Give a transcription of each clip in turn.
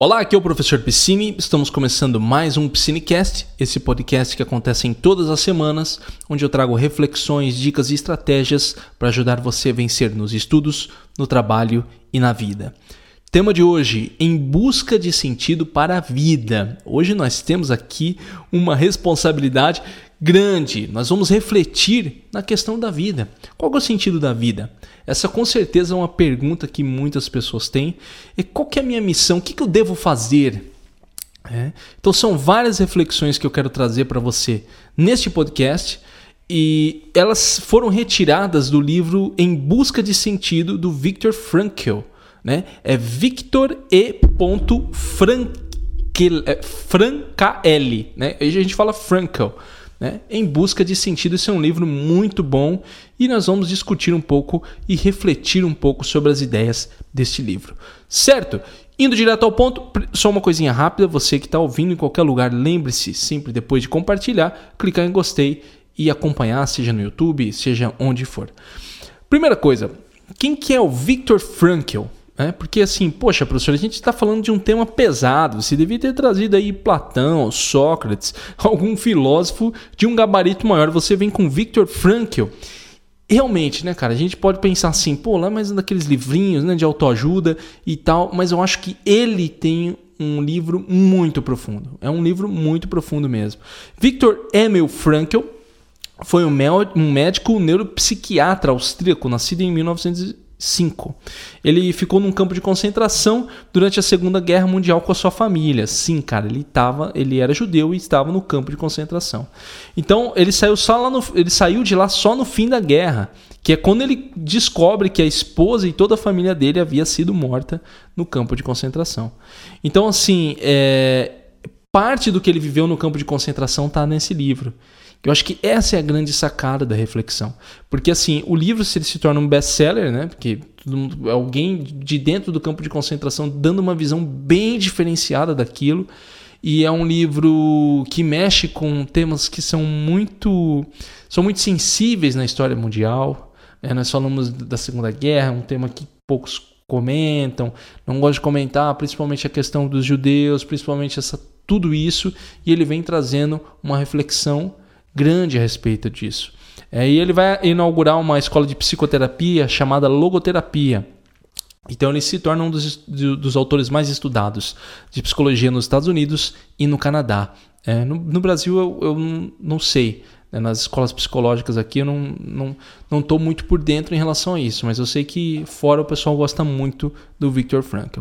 Olá, aqui é o professor Piscine. Estamos começando mais um Piscinecast, esse podcast que acontece em todas as semanas, onde eu trago reflexões, dicas e estratégias para ajudar você a vencer nos estudos, no trabalho e na vida. Tema de hoje: em busca de sentido para a vida. Hoje nós temos aqui uma responsabilidade grande. Nós vamos refletir na questão da vida. Qual é o sentido da vida? Essa com certeza é uma pergunta que muitas pessoas têm. E qual é a minha missão? O que, eu devo fazer? É. Então são várias reflexões que eu quero trazer para você neste podcast e elas foram retiradas do livro Em Busca de Sentido do Viktor Frankl. Né? É Victor E. Frankl, Frankl, né? A gente fala Frankl né? Em Busca de Sentido. Esse é um livro muito bom e nós vamos discutir um pouco e refletir um pouco sobre as ideias deste livro. Certo? Indo direto ao ponto, só uma coisinha rápida, você que está ouvindo em qualquer lugar, lembre-se sempre depois de compartilhar, clicar em gostei e acompanhar, seja no YouTube, seja onde for. Primeira coisa, quem que é o Viktor Frankl? É, porque assim, poxa, professor, a gente está falando de um tema pesado. Você devia ter trazido aí Platão, Sócrates, algum filósofo de um gabarito maior. Você vem com Viktor Frankl. Realmente, né, cara? A gente pode pensar assim, pô, lá mais daqueles livrinhos né, de autoajuda e tal, mas eu acho que ele tem um livro muito profundo. É um livro muito profundo mesmo. Viktor Emil Frankl foi um médico neuropsiquiatra austríaco, nascido em 1900 5. Ele ficou num campo de concentração durante a Segunda Guerra Mundial com a sua família. Sim, cara, ele tava, ele era judeu e estava no campo de concentração. Então, ele saiu só lá no, ele saiu de lá só no fim da guerra, que é quando ele descobre que a esposa e toda a família dele havia sido morta no campo de concentração. Então, assim, é, parte do que ele viveu no campo de concentração está nesse livro. Eu acho que essa é a grande sacada da reflexão. Porque assim, o livro se ele se torna um best-seller, né? Porque alguém de dentro do campo de concentração dando uma visão bem diferenciada daquilo. E é um livro que mexe com temas que são muito são muito sensíveis na história mundial. Né? Nós falamos da Segunda Guerra, um tema que poucos comentam, não gosto de comentar, principalmente a questão dos judeus, principalmente essa tudo isso, e ele vem trazendo uma reflexão grande a respeito disso. É, e ele vai inaugurar uma escola de psicoterapia chamada Logoterapia. Então ele se torna um dos, dos autores mais estudados de psicologia nos Estados Unidos e no Canadá. É, no, no, Brasil eu, eu não sei, nas escolas psicológicas aqui eu não não não muito por dentro em relação a isso, mas eu sei que fora o pessoal gosta muito do Viktor Frankl.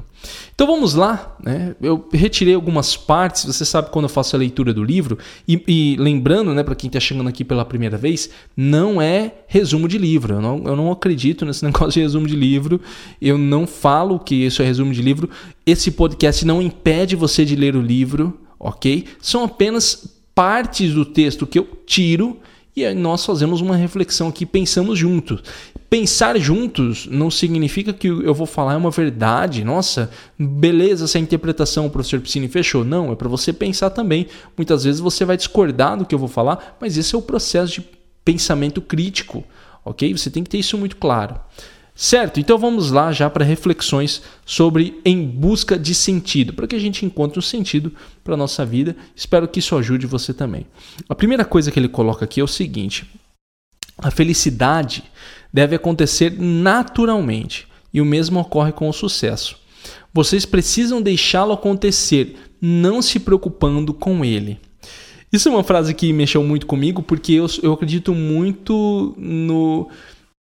Então vamos lá, né? Eu retirei algumas partes. Você sabe quando eu faço a leitura do livro e, e lembrando, né, para quem está chegando aqui pela primeira vez, não é resumo de livro. Eu não, eu não acredito nesse negócio de resumo de livro. Eu não falo que isso é resumo de livro. Esse podcast não impede você de ler o livro, ok? São apenas partes do texto que eu tiro e nós fazemos uma reflexão aqui, pensamos juntos. Pensar juntos não significa que eu vou falar uma verdade. Nossa, beleza, essa interpretação o professor Piscine fechou. Não, é para você pensar também. Muitas vezes você vai discordar do que eu vou falar, mas esse é o processo de pensamento crítico, ok? Você tem que ter isso muito claro. Certo? Então vamos lá já para reflexões sobre em busca de sentido, para que a gente encontre um sentido para a nossa vida. Espero que isso ajude você também. A primeira coisa que ele coloca aqui é o seguinte: a felicidade deve acontecer naturalmente, e o mesmo ocorre com o sucesso. Vocês precisam deixá-lo acontecer, não se preocupando com ele. Isso é uma frase que mexeu muito comigo, porque eu, eu acredito muito no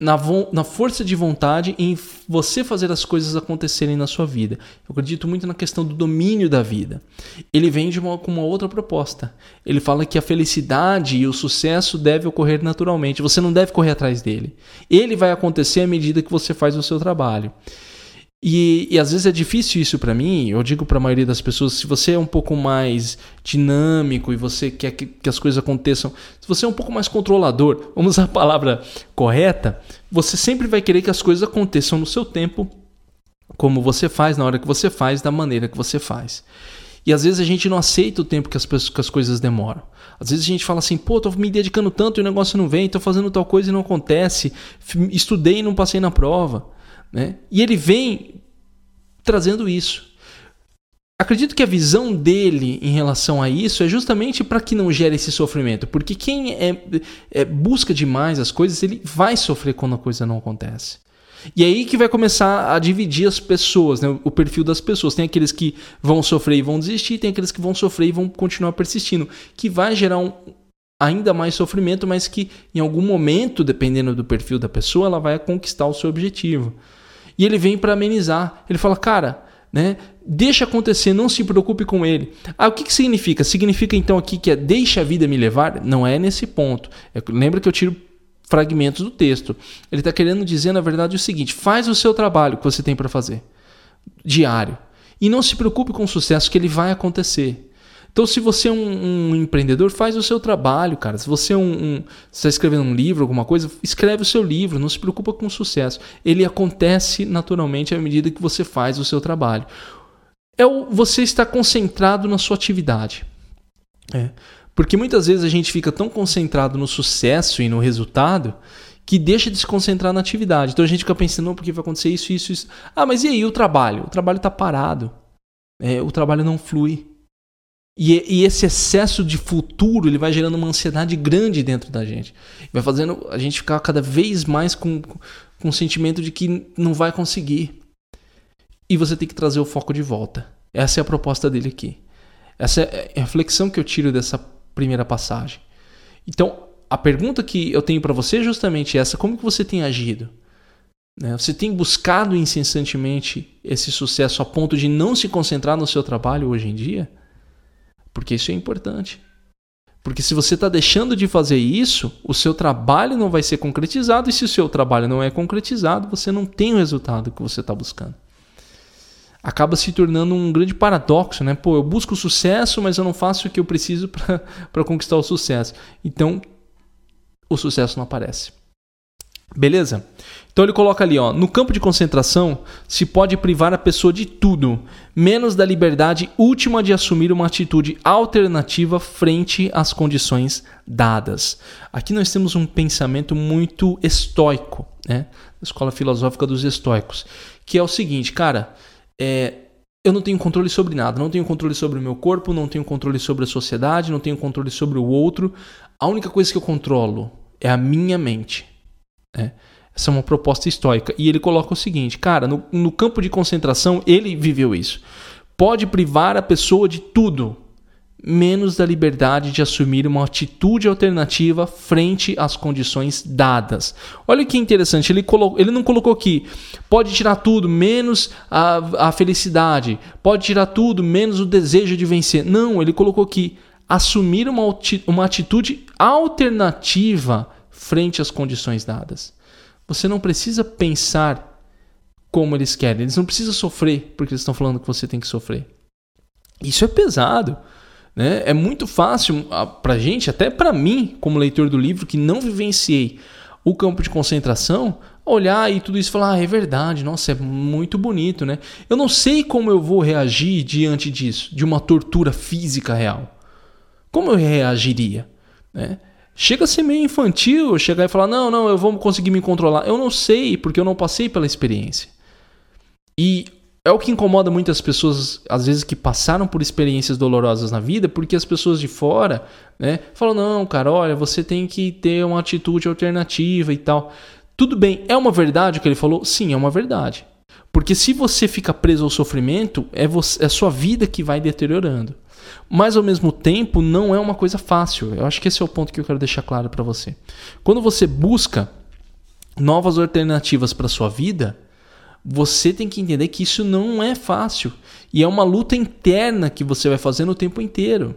na, na força de vontade em você fazer as coisas acontecerem na sua vida. Eu acredito muito na questão do domínio da vida. Ele vem de uma, com uma outra proposta. Ele fala que a felicidade e o sucesso deve ocorrer naturalmente. Você não deve correr atrás dele. Ele vai acontecer à medida que você faz o seu trabalho. E, e às vezes é difícil isso para mim. Eu digo para a maioria das pessoas: se você é um pouco mais dinâmico e você quer que, que, as coisas aconteçam, se você é um pouco mais controlador, vamos usar a palavra correta, você sempre vai querer que as coisas aconteçam no seu tempo, como você faz, na hora que você faz, da maneira que você faz. E às vezes a gente não aceita o tempo que as, que as coisas demoram. Às vezes a gente fala assim, pô, tô me dedicando tanto e o negócio não vem, tô fazendo tal coisa e não acontece, estudei e não passei na prova. Né? E ele vem trazendo isso. acredito que a visão dele em relação a isso é justamente para que não gere esse sofrimento. Porque quem é, é, busca demais as coisas, ele vai sofrer quando a coisa não acontece. E é aí que vai começar a dividir as pessoas, né? o perfil das pessoas. Tem aqueles que vão sofrer e vão desistir, tem aqueles que vão sofrer e vão continuar persistindo, que vai gerar um, ainda mais sofrimento, mas que em algum momento, dependendo do perfil da pessoa, ela vai conquistar o seu objetivo. E ele vem para amenizar. Ele fala, cara, né? Deixa acontecer, não se preocupe com ele. Ah, o que, que significa? Significa então aqui que é deixa a vida me levar? Não é nesse ponto. É, lembra que eu tiro fragmentos do texto. Ele está querendo dizer, na verdade, o seguinte: faz o seu trabalho que você tem para fazer, diário. E não se preocupe com o sucesso que ele vai acontecer. Então, se você é um, um, empreendedor, faz o seu trabalho, cara. Se você é um, um está escrevendo um livro, alguma coisa, escreve o seu livro. Não se preocupa com o sucesso. Ele acontece naturalmente à medida que você faz o seu trabalho. É o, você está concentrado na sua atividade. É. Porque muitas vezes a gente fica tão concentrado no sucesso e no resultado que deixa de se concentrar na atividade. Então a gente fica pensando, não, porque vai acontecer isso, isso, isso. Ah, mas e aí o trabalho? O trabalho está parado. É, o trabalho não flui. E, e, esse excesso de futuro ele vai gerando uma ansiedade grande dentro da gente. Vai fazendo a gente ficar cada vez mais com, com o sentimento de que não vai conseguir. E você tem que trazer o foco de volta. Essa é a proposta dele aqui. Essa é a reflexão que eu tiro dessa primeira passagem. Então, a pergunta que eu tenho para você é justamente essa: como que você tem agido? Né? Você tem buscado incessantemente esse sucesso a ponto de não se concentrar no seu trabalho hoje em dia? Porque isso é importante. Porque se você está deixando de fazer isso, o seu trabalho não vai ser concretizado, e se o seu trabalho não é concretizado, você não tem o resultado que você está buscando. Acaba se tornando um grande paradoxo, né? Pô, eu busco o sucesso, mas eu não faço o que eu preciso para conquistar o sucesso. Então, o sucesso não aparece. Beleza? Então ele coloca ali, ó, no campo de concentração se pode privar a pessoa de tudo, menos da liberdade última de assumir uma atitude alternativa frente às condições dadas. Aqui nós temos um pensamento muito estoico, né? Da escola filosófica dos estoicos, que é o seguinte, cara, é, eu não tenho controle sobre nada, não tenho controle sobre o meu corpo, não tenho controle sobre a sociedade, não tenho controle sobre o outro. A única coisa que eu controlo é a minha mente. Né? Essa é uma proposta estoica. E ele coloca o seguinte, cara, no, no campo de concentração, ele viveu isso. Pode privar a pessoa de tudo, menos da liberdade de assumir uma atitude alternativa frente às condições dadas. Olha que interessante, ele, colocou, ele não colocou aqui, pode tirar tudo menos a, a felicidade, pode tirar tudo menos o desejo de vencer. Não, ele colocou aqui, assumir uma, uma atitude alternativa frente às condições dadas. Você não precisa pensar como eles querem. Eles não precisam sofrer porque eles estão falando que você tem que sofrer. Isso é pesado. Né? É muito fácil para gente, até para mim, como leitor do livro, que não vivenciei o campo de concentração, olhar e tudo isso e falar: ah, é verdade, nossa, é muito bonito, né? Eu não sei como eu vou reagir diante disso, de uma tortura física real. Como eu reagiria? Né? Chega a ser meio infantil chegar e falar: não, não, eu vou conseguir me controlar. Eu não sei, porque eu não passei pela experiência. E é o que incomoda muitas pessoas, às vezes, que passaram por experiências dolorosas na vida, porque as pessoas de fora né, falam: não, cara, olha, você tem que ter uma atitude alternativa e tal. Tudo bem, é uma verdade o que ele falou? Sim, é uma verdade. Porque se você fica preso ao sofrimento, é, você, é a sua vida que vai deteriorando mas ao mesmo tempo não é uma coisa fácil. Eu acho que esse é o ponto que eu quero deixar claro para você. Quando você busca novas alternativas para sua vida, você tem que entender que isso não é fácil e é uma luta interna que você vai fazendo o tempo inteiro.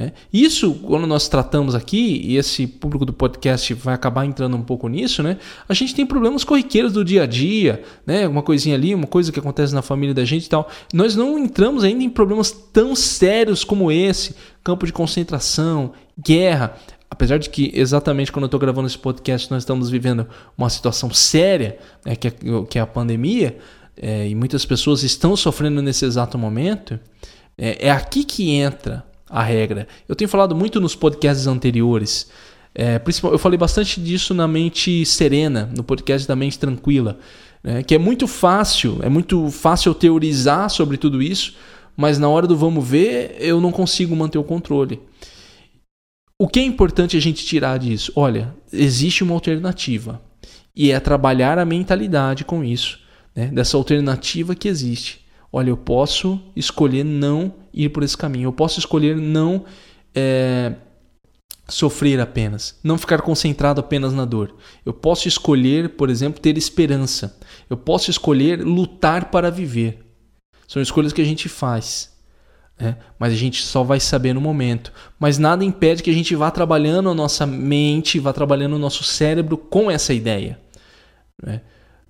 É. Isso, quando nós tratamos aqui, e esse público do podcast vai acabar entrando um pouco nisso, né? A gente tem problemas corriqueiros do dia a dia, né? Uma coisinha ali, uma coisa que acontece na família da gente e tal. Nós não entramos ainda em problemas tão sérios como esse, campo de concentração, guerra. Apesar de que exatamente quando eu estou gravando esse podcast nós estamos vivendo uma situação séria, né? que, é, que é a pandemia, é, e muitas pessoas estão sofrendo nesse exato momento, é, é aqui que entra a regra. Eu tenho falado muito nos podcasts anteriores. É, eu falei bastante disso na mente serena, no podcast da mente tranquila, né, que é muito fácil, é muito fácil teorizar sobre tudo isso, mas na hora do vamos ver, eu não consigo manter o controle. O que é importante a gente tirar disso? Olha, existe uma alternativa. E é trabalhar a mentalidade com isso, né? dessa alternativa que existe. Olha, eu posso escolher não ir por esse caminho. Eu posso escolher não é, sofrer apenas, não ficar concentrado apenas na dor. Eu posso escolher, por exemplo, ter esperança. Eu posso escolher lutar para viver. São escolhas que a gente faz. Né? Mas a gente só vai saber no momento. Mas nada impede que a gente vá trabalhando a nossa mente, vá trabalhando o nosso cérebro com essa ideia né?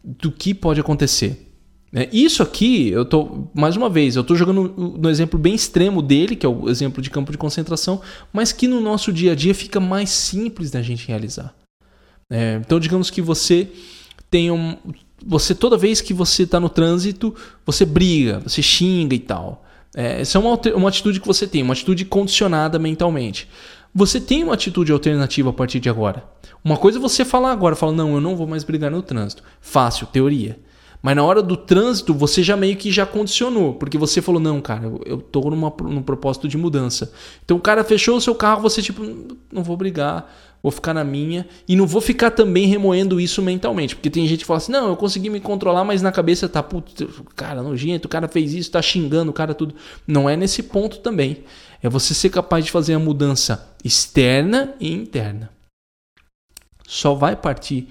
do que pode acontecer. Né? Isso aqui, eu tô mais uma vez, eu estou jogando no exemplo bem extremo dele, que é o exemplo de campo de concentração, mas que no nosso dia a dia fica mais simples da gente realizar. É, então, digamos que você tem um, você toda vez que você está no trânsito, você briga, você xinga e tal. É, essa é uma, uma atitude que você tem, uma atitude condicionada mentalmente. Você tem uma atitude alternativa a partir de agora. Uma coisa é você falar agora, falar, não, eu não vou mais brigar no trânsito. Fácil, teoria. Mas na hora do trânsito, você já meio que já condicionou, porque você falou, não, cara, eu, tô numa, num propósito de mudança. Então o cara fechou o seu carro, você tipo, não vou brigar, vou ficar na minha e não vou ficar também remoendo isso mentalmente, porque tem gente que fala assim: "Não, eu consegui me controlar, mas na cabeça tá, putz, cara, nojento, o cara fez isso, tá xingando o cara tudo". Não é nesse ponto também. É você ser capaz de fazer a mudança externa e interna. Só vai partir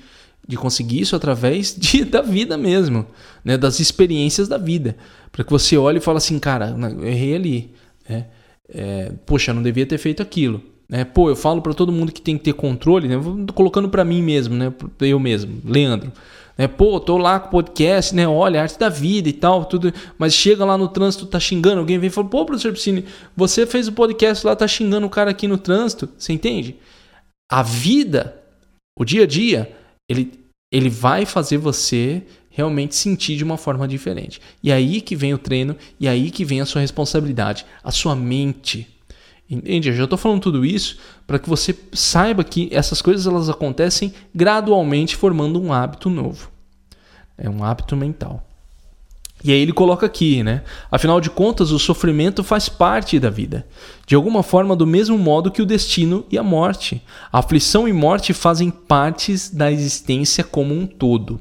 de conseguir isso através de, da vida mesmo, né? das experiências da vida. Para que você olhe e fale assim, cara, eu errei ali. Né? É, poxa, não devia ter feito aquilo. Né? Pô, eu falo para todo mundo que tem que ter controle, né? Colocando para mim mesmo, né? Eu mesmo, Leandro. Né? Pô, tô lá com o podcast, né? Olha, arte da vida e tal, tudo. Mas chega lá no trânsito, tá xingando, alguém vem e fala, pô, professor Piscine, você fez o podcast lá, tá xingando o cara aqui no trânsito. Você entende? A vida, o dia a dia, ele, ele vai fazer você realmente sentir de uma forma diferente. E aí que vem o treino, e aí que vem a sua responsabilidade, a sua mente Entende? Eu já estou falando tudo isso para que você saiba que essas coisas elas acontecem gradualmente formando um hábito novo. É um hábito mental. E aí ele coloca aqui, né? Afinal de contas, o sofrimento faz parte da vida. De alguma forma, do mesmo modo que o destino e a morte. A aflição e morte fazem partes da existência como um todo.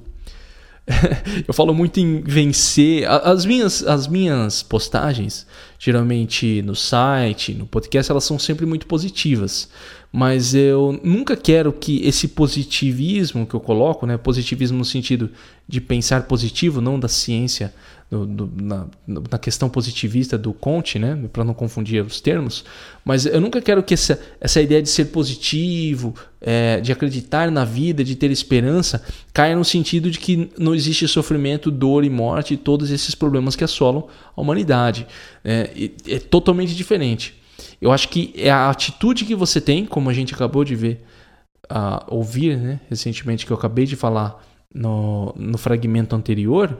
eu falo muito em vencer. As minhas, as minhas postagens, geralmente no site, no podcast, elas são sempre muito positivas. Mas eu nunca quero que esse positivismo que eu coloco, né, positivismo no sentido de pensar positivo, não da ciência no, no, na, na, questão positivista do Conte, né? para não confundir os termos, mas eu nunca quero que essa, essa ideia de ser positivo, é, de acreditar na vida, de ter esperança, caia no sentido de que não existe sofrimento, dor e morte e todos esses problemas que assolam a humanidade. É, é totalmente diferente. Eu acho que é a atitude que você tem, como a gente acabou de ver, ouvir né, recentemente, que eu acabei de falar no, no fragmento anterior,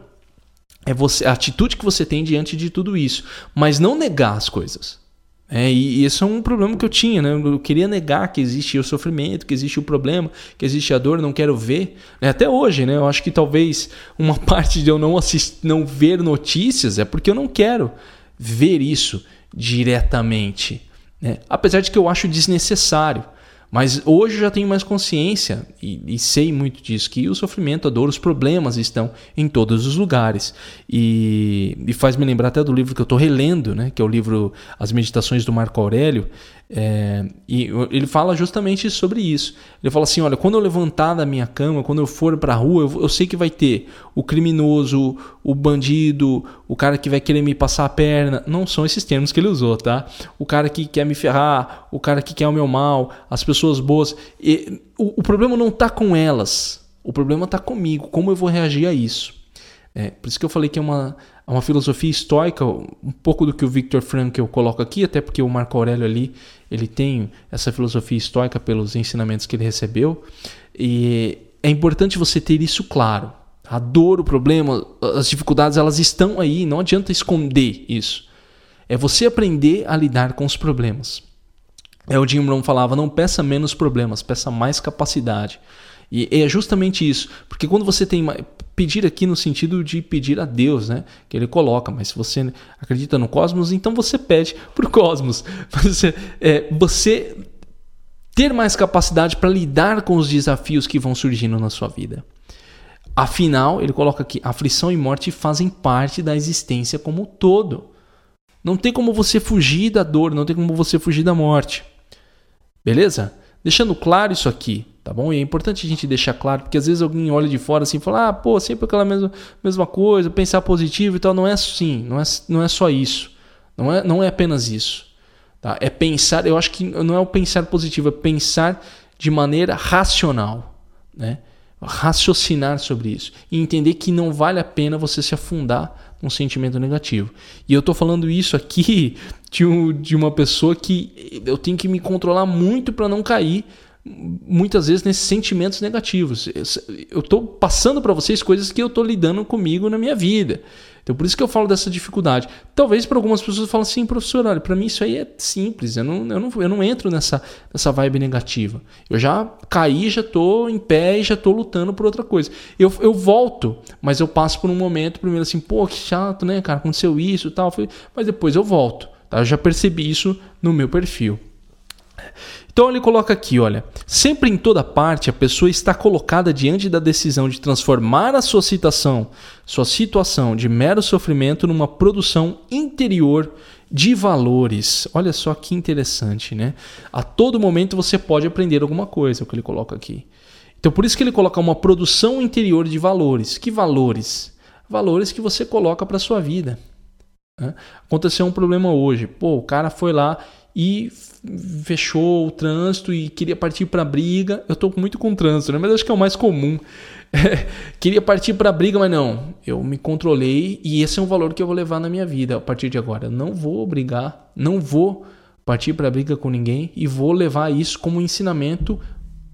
é você, a atitude que você tem diante de tudo isso, mas não negar as coisas. É, e, e isso é um problema que eu tinha, né? Eu queria negar que existe o sofrimento, que existe o problema, que existe a dor, não quero ver. É, até hoje, né? Eu acho que talvez uma parte de eu não assistir, não ver notícias é porque eu não quero ver isso diretamente. Né? Apesar de que eu acho desnecessário. Mas hoje eu já tenho mais consciência e, e, sei muito disso, que o sofrimento, a dor, os problemas estão em todos os lugares. E, e faz me lembrar até do livro que eu estou relendo, né, que é o livro As Meditações do Marco Aurélio, é, e ele fala justamente sobre isso. Ele fala assim: olha, quando eu levantar da minha cama, quando eu for para a rua, eu, eu, sei que vai ter o criminoso, o bandido, o cara que vai querer me passar a perna. Não são esses termos que ele usou, tá? O cara que quer me ferrar, o cara que quer o meu mal, as pessoas boas. E, o, o problema não está com elas, o problema está comigo. Como eu vou reagir a isso? É, por isso que eu falei que é uma, é uma filosofia estoica, um pouco do que o Viktor Frankl coloca aqui, até porque o Marco Aurélio ali ele tem essa filosofia estoica pelos ensinamentos que ele recebeu. E é importante você ter isso claro. A dor, o problema, as dificuldades, elas estão aí, não adianta esconder isso. É você aprender a lidar com os problemas. É o Jim Brown falava, não peça menos problemas, peça mais capacidade. E é justamente isso, porque quando você tem pedir aqui no sentido de pedir a Deus, né? Que ele coloca, mas se você acredita no cosmos, então você pede para o cosmos. Você, é, você ter mais capacidade para lidar com os desafios que vão surgindo na sua vida. Afinal, ele coloca aqui: aflição e morte fazem parte da existência como um todo. Não tem como você fugir da dor, não tem como você fugir da morte. Beleza? Deixando claro isso aqui, tá bom? E é importante a gente deixar claro, porque às vezes alguém olha de fora assim e fala: ah, pô, sempre aquela mesma, mesma coisa, pensar positivo e tal. Não é assim, não é, não é só isso. Não é, não é apenas isso. Tá? É pensar, eu acho que não é o pensar positivo, é pensar de maneira racional. Né? raciocinar sobre isso e entender que não vale a pena você se afundar num sentimento negativo. E eu estou falando isso aqui de, um, de uma pessoa que eu tenho que me controlar muito para não cair muitas vezes nesses sentimentos negativos. Eu estou passando para vocês coisas que eu estou lidando comigo na minha vida. Então por isso que eu falo dessa dificuldade. Talvez para algumas pessoas falem assim, professor, olha, para mim isso aí é simples, eu não, eu não, eu não entro nessa, nessa vibe negativa. Eu já caí, já estou em pé e já estou lutando por outra coisa. Eu, eu volto, mas eu passo por um momento primeiro assim, pô, que chato, né, cara, aconteceu isso e tal, mas depois eu volto. Tá? Eu já percebi isso no meu perfil. Então ele coloca aqui, olha, sempre em toda parte a pessoa está colocada diante da decisão de transformar a sua situação, sua situação de mero sofrimento numa produção interior de valores. Olha só que interessante, né? A todo momento você pode aprender alguma coisa, é o que ele coloca aqui. Então por isso que ele coloca uma produção interior de valores. Que valores? Valores que você coloca para sua vida. Né? Aconteceu um problema hoje. Pô, o cara foi lá e fechou o trânsito e queria partir para briga. Eu estou muito com trânsito, né? mas acho que é o mais comum. queria partir para briga, mas não. Eu me controlei e esse é um valor que eu vou levar na minha vida a partir de agora. Eu não vou brigar, não vou partir para briga com ninguém e vou levar isso como ensinamento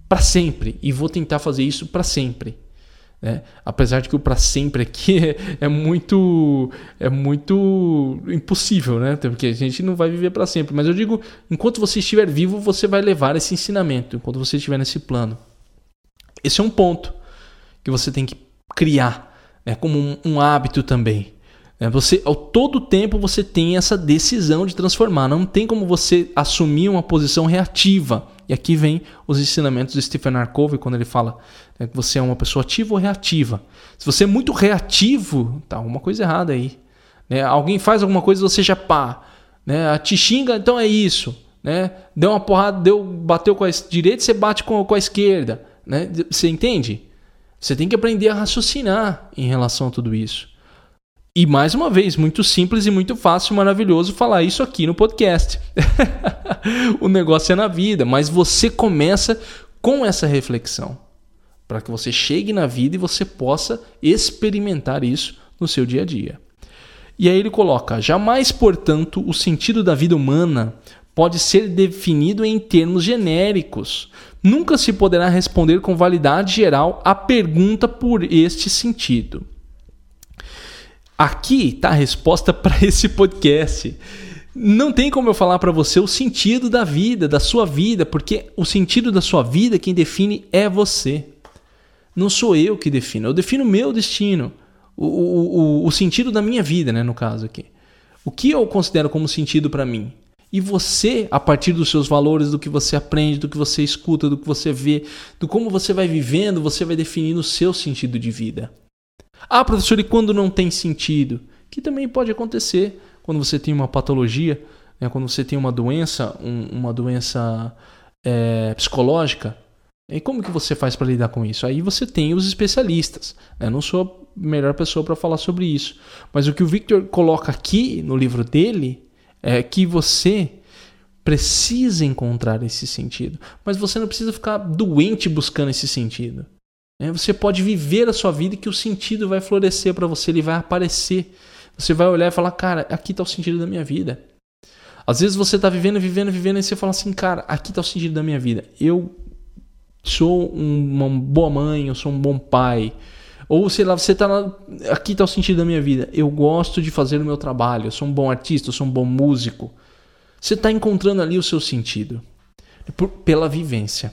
para sempre e vou tentar fazer isso para sempre. Né? Apesar de que o para sempre aqui é, muito é muito impossível, né? Porque a gente não vai viver para sempre. Mas eu digo, enquanto você estiver vivo, você vai levar esse ensinamento. Enquanto você estiver nesse plano, esse é um ponto que você tem que criar, né? Como um, um hábito também. É, você, ao todo tempo você tem essa decisão de transformar. Não tem como você assumir uma posição reativa. E aqui vem os ensinamentos do Stephen R. Covey quando ele fala né, que você é uma pessoa ativa ou reativa. Se você é muito reativo, tá alguma coisa errada aí. Né? Alguém faz alguma coisa você já pá. Né? Te xinga, então é isso. Né? Deu uma porrada, deu, bateu com a direita, você bate com, com a esquerda. Né? Você entende? Você tem que aprender a raciocinar em relação a tudo isso. E mais uma vez, muito simples e muito fácil, maravilhoso falar isso aqui no podcast. o negócio é na vida, mas você começa com essa reflexão para que você chegue na vida e você possa experimentar isso no seu dia a dia. E aí ele coloca: jamais, portanto, o sentido da vida humana pode ser definido em termos genéricos. Nunca se poderá responder com validade geral a pergunta por este sentido. Aqui está a resposta para esse podcast. Não tem como eu falar para você o sentido da vida, da sua vida, porque o sentido da sua vida quem define é você. Não sou eu que defino, eu defino o meu destino, o, o, o, o sentido da minha vida, né, no caso aqui. O que eu considero como sentido para mim? E você, a partir dos seus valores, do que você aprende, do que você escuta, do que você vê, do como você vai vivendo, você vai definindo o seu sentido de vida. Ah, professor, e quando não tem sentido? Que também pode acontecer quando você tem uma patologia, né, quando você tem uma doença, um, uma doença é, psicológica. E como que você faz para lidar com isso? Aí você tem os especialistas. Né? Não sou a melhor pessoa para falar sobre isso. Mas o que o Victor coloca aqui no livro dele é que você precisa encontrar esse sentido. Mas você não precisa ficar doente buscando esse sentido. Né? Você pode viver a sua vida e que o sentido vai florescer para você, ele vai aparecer. Você vai olhar e falar, cara, aqui está o sentido da minha vida. Às vezes você está vivendo, vivendo, vivendo e você fala assim, cara, aqui está o sentido da minha vida. Eu sou uma boa mãe, eu sou um bom pai. Ou sei lá, você está aqui está o sentido da minha vida. Eu gosto de fazer o meu trabalho, eu sou um bom artista, eu sou um bom músico. Você está encontrando ali o seu sentido pela vivência.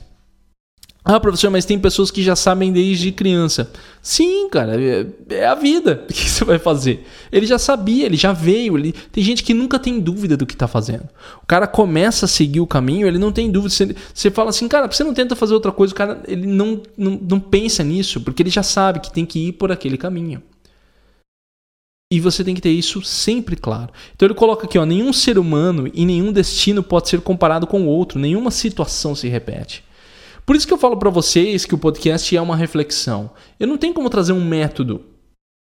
Ah, professor, mas tem pessoas que já sabem desde criança. Sim, cara, é, é a vida. O que você vai fazer? Ele já sabia, ele já veio. Ele... Tem gente que nunca tem dúvida do que está fazendo. O cara começa a seguir o caminho, ele não tem dúvida. Você, fala assim, cara, você não tenta fazer outra coisa? O cara ele não, não, não pensa nisso, porque ele já sabe que tem que ir por aquele caminho. E você tem que ter isso sempre claro. Então ele coloca aqui, ó, nenhum ser humano e nenhum destino pode ser comparado com o outro, nenhuma situação se repete. Por isso que eu falo para vocês que o podcast é uma reflexão. Eu não tenho como trazer um método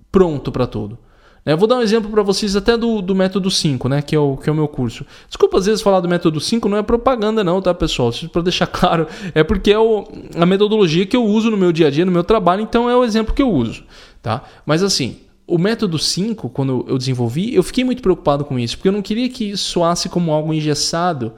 pronto para tudo. Né? Eu vou dar um exemplo para vocês até do, do método 5, né? Que é, o, que é o meu curso. Desculpa às vezes falar do método 5, não é propaganda não, tá, pessoal? Para deixar claro, é porque é o, a metodologia que eu uso no meu dia a dia, no meu trabalho, então é o exemplo que eu uso, tá? Mas assim, o método 5, quando eu desenvolvi, eu fiquei muito preocupado com isso, porque eu não queria que soasse como algo engessado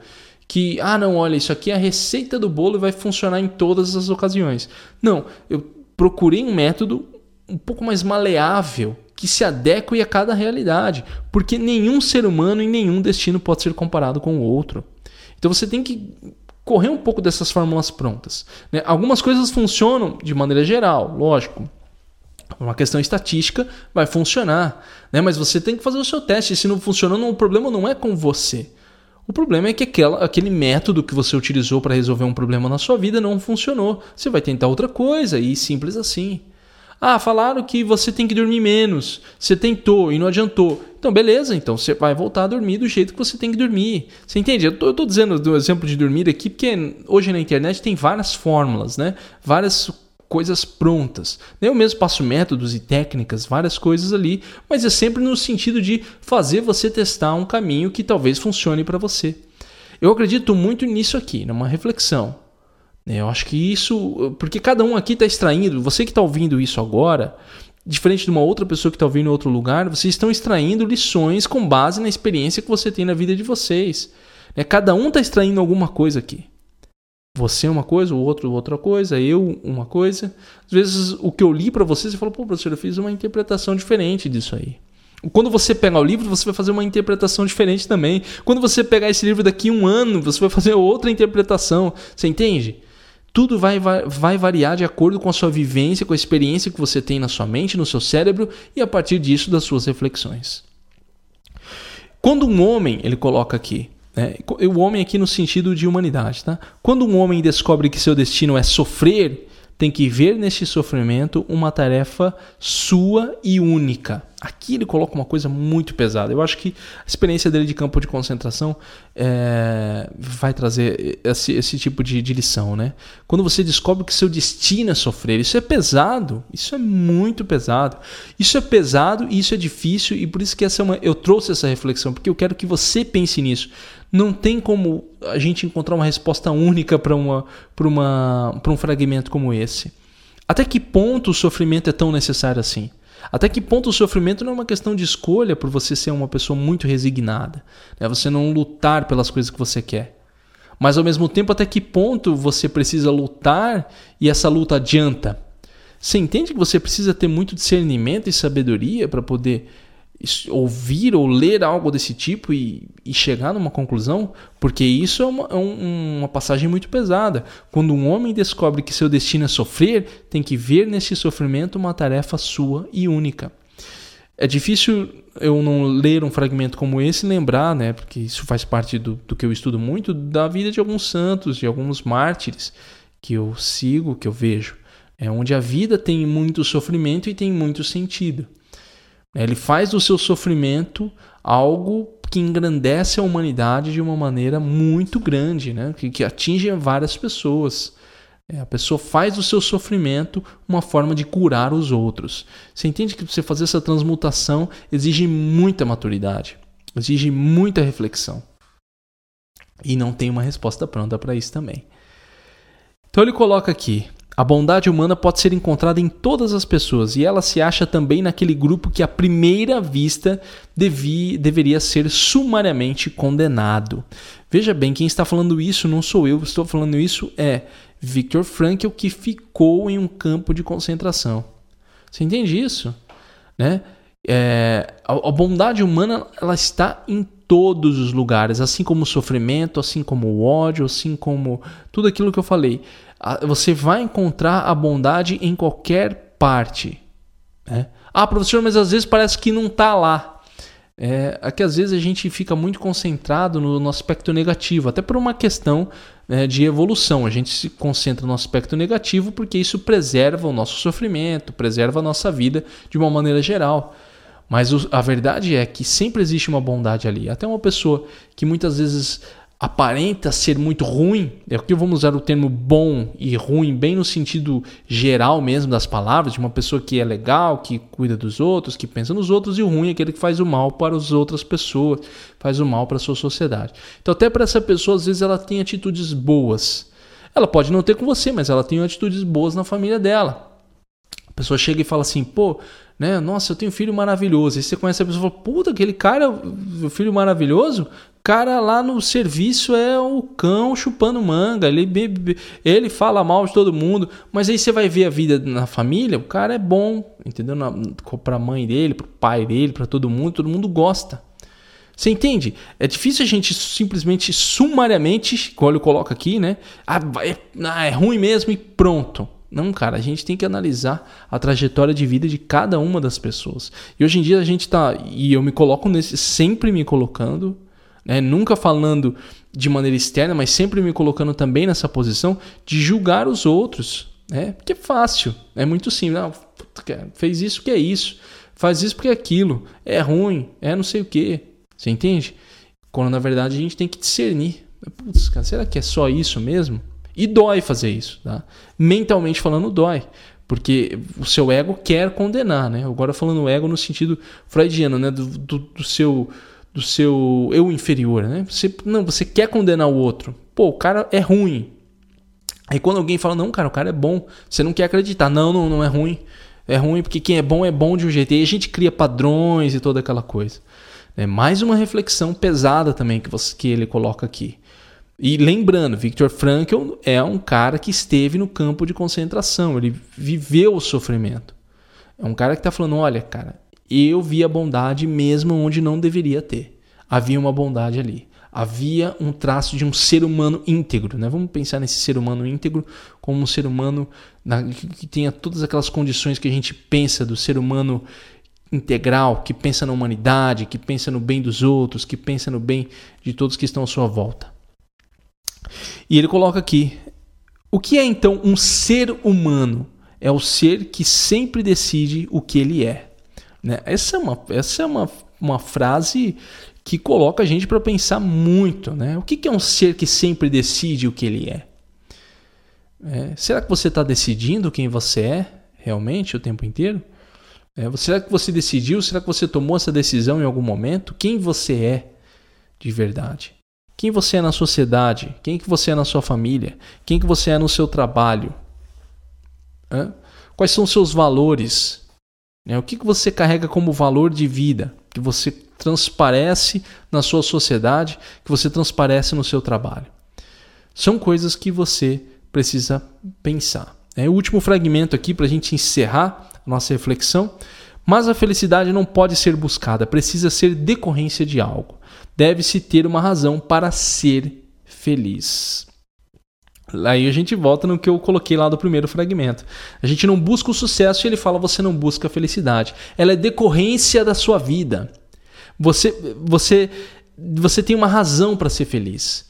que, ah, não, olha, isso aqui é a receita do bolo e vai funcionar em todas as ocasiões. Não, eu procurei um método um pouco mais maleável que se adeque a cada realidade, porque nenhum ser humano e nenhum destino pode ser comparado com o outro. Então você tem que correr um pouco dessas fórmulas prontas. Né? Algumas coisas funcionam de maneira geral, lógico. Uma questão estatística vai funcionar, né? mas você tem que fazer o seu teste. Se não funcionou, o problema não é com você. O problema é que aquela, aquele método que você utilizou para resolver um problema na sua vida não funcionou. Você vai tentar outra coisa e simples assim. Ah, falaram que você tem que dormir menos. Você tentou e não adiantou. Então, beleza, então você vai voltar a dormir do jeito que você tem que dormir. Você entende? Eu estou dizendo do exemplo de dormir aqui porque hoje na internet tem várias fórmulas, né? Várias coisas prontas. Eu mesmo passo métodos e técnicas, várias coisas ali, mas é sempre no sentido de fazer você testar um caminho que talvez funcione para você. Eu acredito muito nisso aqui, numa reflexão. Eu acho que isso. Porque cada um aqui está extraindo, você que está ouvindo isso agora, diferente de uma outra pessoa que está ouvindo em outro lugar, vocês estão extraindo lições com base na experiência que você tem na vida de vocês. Cada um está extraindo alguma coisa aqui. Você uma coisa, o outro outra coisa, eu uma coisa. Às vezes o que eu li para você, você fala, pô, professor, eu fiz uma interpretação diferente disso aí. Quando você pegar o livro, você vai fazer uma interpretação diferente também. Quando você pegar esse livro daqui a um ano, você vai fazer outra interpretação. Você entende? Tudo vai, vai, vai variar de acordo com a sua vivência, com a experiência que você tem na sua mente, no seu cérebro e a partir disso das suas reflexões. Quando um homem, ele coloca aqui, né? O homem aqui no sentido de humanidade. Tá? Quando um homem descobre que seu destino é sofrer, tem que ver neste sofrimento uma tarefa sua e única. Aqui ele coloca uma coisa muito pesada. Eu acho que a experiência dele de campo de concentração é, vai trazer esse, esse tipo de, de, lição, né? Quando você descobre que seu destino é sofrer, isso é pesado. Isso é muito pesado. Isso é pesado e isso é difícil e por isso que essa é uma, eu trouxe essa reflexão porque eu quero que você pense nisso. Não tem como a gente encontrar uma resposta única para uma, uma, um fragmento como esse. Até que ponto o sofrimento é tão necessário assim? Até que ponto o sofrimento não é uma questão de escolha por você ser uma pessoa muito resignada, né? você não lutar pelas coisas que você quer. Mas ao mesmo tempo, até que ponto você precisa lutar e essa luta adianta? Você entende que você precisa ter muito discernimento e sabedoria para poder ouvir ou ler algo desse tipo e, e chegar numa conclusão, porque isso é uma, é uma, passagem muito pesada. Quando um homem descobre que seu destino é sofrer, tem que ver nesse sofrimento uma tarefa sua e única. É difícil eu não ler um fragmento como esse e lembrar, né, porque isso faz parte do, do que eu estudo muito, da vida de alguns santos, de alguns mártires que eu sigo, que eu vejo. É onde a vida tem muito sofrimento e tem muito sentido. Ele faz do seu sofrimento algo que engrandece a humanidade de uma maneira muito grande, né? que, que atinge várias pessoas. É, a pessoa faz do seu sofrimento uma forma de curar os outros. Você entende que você fazer essa transmutação exige muita maturidade, exige muita reflexão. E não tem uma resposta pronta para isso também. Então ele coloca aqui: a bondade humana pode ser encontrada em todas as pessoas e ela se acha também naquele grupo que, à primeira vista, devi, deveria ser sumariamente condenado. Veja bem, quem está falando isso não sou eu, estou falando isso é Viktor Frankl, que ficou em um campo de concentração. Você entende isso? Né? É, a, a bondade humana ela está em todos os lugares, assim como o sofrimento, assim como o ódio, assim como tudo aquilo que eu falei. Você vai encontrar a bondade em qualquer parte. Né? Ah, professor, mas às vezes parece que não está lá. É, é, que às vezes a gente fica muito concentrado no, no aspecto negativo, até por uma questão né, de evolução. A gente se concentra no aspecto negativo porque isso preserva o nosso sofrimento, preserva a nossa vida de uma maneira geral. Mas o, a verdade é que sempre existe uma bondade ali. Até uma pessoa que muitas vezes aparenta ser muito ruim, é que vamos usar o termo bom e ruim bem no sentido geral mesmo das palavras, de uma pessoa que é legal, que cuida dos outros, que pensa nos outros, e o ruim é aquele que faz o mal para as outras pessoas, faz o mal para a sua sociedade. Então, até para essa pessoa, às vezes ela tem atitudes boas. Ela pode não ter com você, mas ela tem atitudes boas na família dela. A pessoa chega e fala assim, pô, né? Nossa, eu tenho um filho maravilhoso. E você conhece a pessoa e fala, puta, aquele cara, o filho maravilhoso, cara lá no serviço é o cão chupando manga. Ele, ele fala mal de todo mundo. Mas aí você vai ver a vida na família, o cara é bom, entendeu? Na, pra mãe dele, pro pai dele, para todo mundo, todo mundo gosta. Você entende? É difícil a gente simplesmente, sumariamente, como ele coloca aqui, né? Ah, é, é ruim mesmo e pronto. Não, cara, a gente tem que analisar a trajetória de vida de cada uma das pessoas. E hoje em dia a gente tá, e eu me coloco nesse, sempre me colocando, né, nunca falando de maneira externa, mas sempre me colocando também nessa posição de julgar os outros, né? Porque é fácil, é muito simples. Não, fez isso porque é isso, faz isso porque é aquilo, é ruim, é não sei o que. Você entende? Quando na verdade a gente tem que discernir. Putz, cara, será que é só isso mesmo? E dói fazer isso, tá? Mentalmente falando, dói. Porque o seu ego quer condenar, né? Agora falando ego no sentido freudiano, né? Do, do, do, seu do seu eu inferior, né? Você, não, você quer condenar o outro. Pô, o cara é ruim. Aí quando alguém fala, não, cara, o cara é bom, você não quer acreditar. Não, não, não é ruim. É ruim porque quem é bom é bom de um jeito. E a gente cria padrões e toda aquela coisa. É mais uma reflexão pesada também que, você, que ele coloca aqui. E lembrando, Viktor Frankl é um cara que esteve no campo de concentração, ele viveu o sofrimento. É um cara que está falando: olha, cara, eu vi a bondade mesmo onde não deveria ter. Havia uma bondade ali. Havia um traço de um ser humano íntegro. Né? Vamos pensar nesse ser humano íntegro como um ser humano que tenha todas aquelas condições que a gente pensa do ser humano integral, que pensa na humanidade, que pensa no bem dos outros, que pensa no bem de todos que estão à sua volta. E ele coloca aqui: o que é então um ser humano? É o ser que sempre decide o que ele é. Né? Essa é uma, essa é uma, uma frase que coloca a gente para pensar muito. Né? O que é um ser que sempre decide o que ele é? é será que você está decidindo quem você é realmente o tempo inteiro? É, será que você decidiu? Será que você tomou essa decisão em algum momento? Quem você é de verdade? Quem você é na sociedade? Quem que você é na sua família? Quem que você é no seu trabalho? Hã? Quais são os seus valores? É, o que, que você carrega como valor de vida? Que você transparece na sua sociedade, que você transparece no seu trabalho. São coisas que você precisa pensar. É o último fragmento aqui para a gente encerrar a nossa reflexão. Mas a felicidade não pode ser buscada, precisa ser decorrência de algo deve-se ter uma razão para ser feliz. Aí a gente volta no que eu coloquei lá do primeiro fragmento. A gente não busca o sucesso e ele fala você não busca a felicidade. Ela é decorrência da sua vida. Você você você tem uma razão para ser feliz.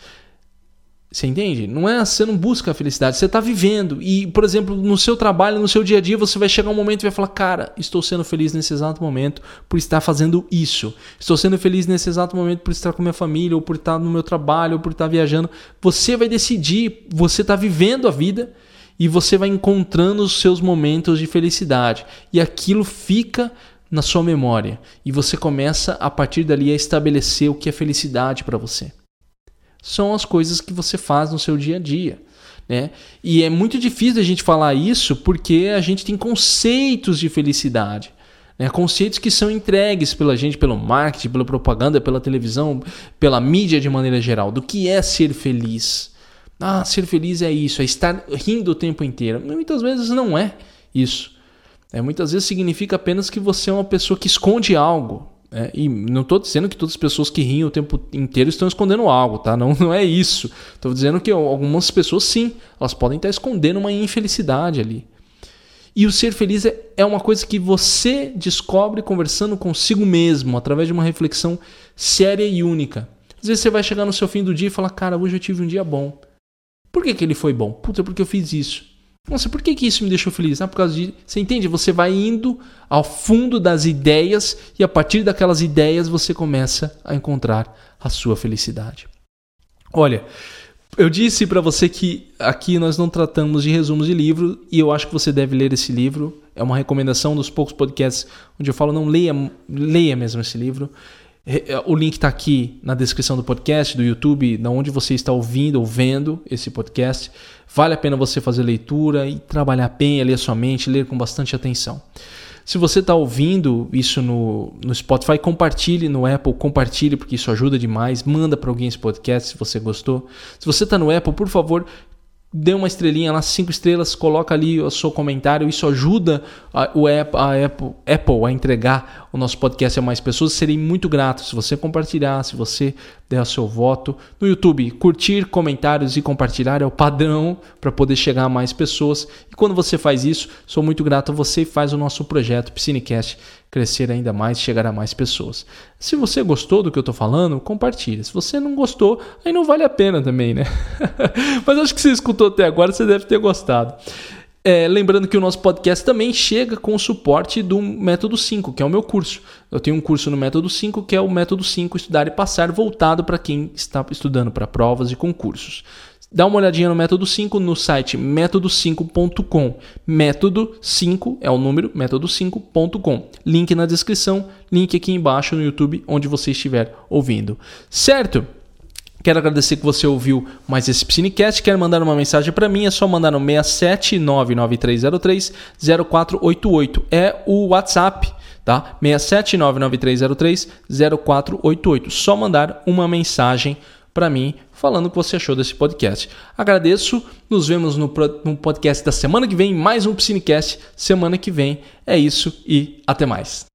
Você entende? Não é você não busca a felicidade, você está vivendo. E, por exemplo, no seu trabalho, no seu dia a dia, você vai chegar um momento e vai falar: Cara, estou sendo feliz nesse exato momento por estar fazendo isso. Estou sendo feliz nesse exato momento por estar com minha família, ou por estar no meu trabalho, ou por estar viajando. Você vai decidir, você está vivendo a vida e você vai encontrando os seus momentos de felicidade. E aquilo fica na sua memória. E você começa, a partir dali, a estabelecer o que é felicidade para você são as coisas que você faz no seu dia a dia. Né? E é muito difícil a gente falar isso porque a gente tem conceitos de felicidade. Né? Conceitos que são entregues pela gente, pelo marketing, pela propaganda, pela televisão, pela mídia de maneira geral, do que é ser feliz. Ah, ser feliz é isso, é estar rindo o tempo inteiro. Muitas vezes não é isso. É, muitas vezes significa apenas que você é uma pessoa que esconde algo, Né? E não estou dizendo que todas as pessoas que riem o tempo inteiro estão escondendo algo, tá? Não, não é isso. Estou dizendo que algumas pessoas, sim, elas podem estar escondendo uma infelicidade ali. E o ser feliz é, é uma coisa que você descobre conversando consigo mesmo, através de uma reflexão séria e única. Às vezes você vai chegar no seu fim do dia e falar, cara, hoje eu tive um dia bom. Por que, que ele foi bom? Puta, porque eu fiz isso. Nossa, por que, que isso me deixou feliz? Ah, por causa de. Você entende? Você vai indo ao fundo das ideias e a partir daquelas ideias você começa a encontrar a sua felicidade. Olha, eu disse para você que aqui nós não tratamos de resumos de livro e eu acho que você deve ler esse livro. É uma recomendação dos poucos podcasts onde eu falo não leia, leia mesmo esse livro. É, o link está aqui na descrição do podcast, do YouTube, da onde você está ouvindo ou vendo esse podcast. Vale a pena você fazer leitura e trabalhar bem, ler sua mente, ler com bastante atenção. Se você está ouvindo isso no, no Spotify, compartilhe no Apple, compartilhe porque isso ajuda demais. Manda para alguém esse podcast se você gostou. Se você está no Apple, por favor, dê uma estrelinha lá, cinco estrelas, coloca ali o seu comentário, isso ajuda a, o a Apple, Apple a entregar o nosso podcast a mais pessoas. Serei muito grato se você compartilhar, se você der o seu voto. No YouTube, curtir, comentários e compartilhar é o padrão para poder chegar a mais pessoas. E quando você faz isso, sou muito grato a você e faz o nosso projeto Piscinecast crescer ainda mais, chegar a mais pessoas. Se você gostou do que eu estou falando, compartilhe. Se você não gostou, aí não vale a pena também, né? Mas acho que você escutou até agora, você deve ter gostado. É, lembrando que o nosso podcast também chega com o suporte do Método 5, que é o meu curso. Eu tenho um curso no Método 5, que é o Método 5 Estudar e Passar, voltado para quem está estudando para provas e concursos. Dá uma olhadinha no método 5 no site método5.com. Método 5 é o número, método5.com. Link na descrição, link aqui embaixo no YouTube, onde você estiver ouvindo. Certo? Quero agradecer que você ouviu mais esse Psinecast. Quer mandar uma mensagem para mim? É só mandar no 67993030488. É o WhatsApp, tá? 67993030488. Só mandar uma mensagem para mim falando o que você achou desse podcast. Agradeço, nos vemos no, no podcast da semana que vem, mais um Piscinecast semana que vem. É isso e até mais.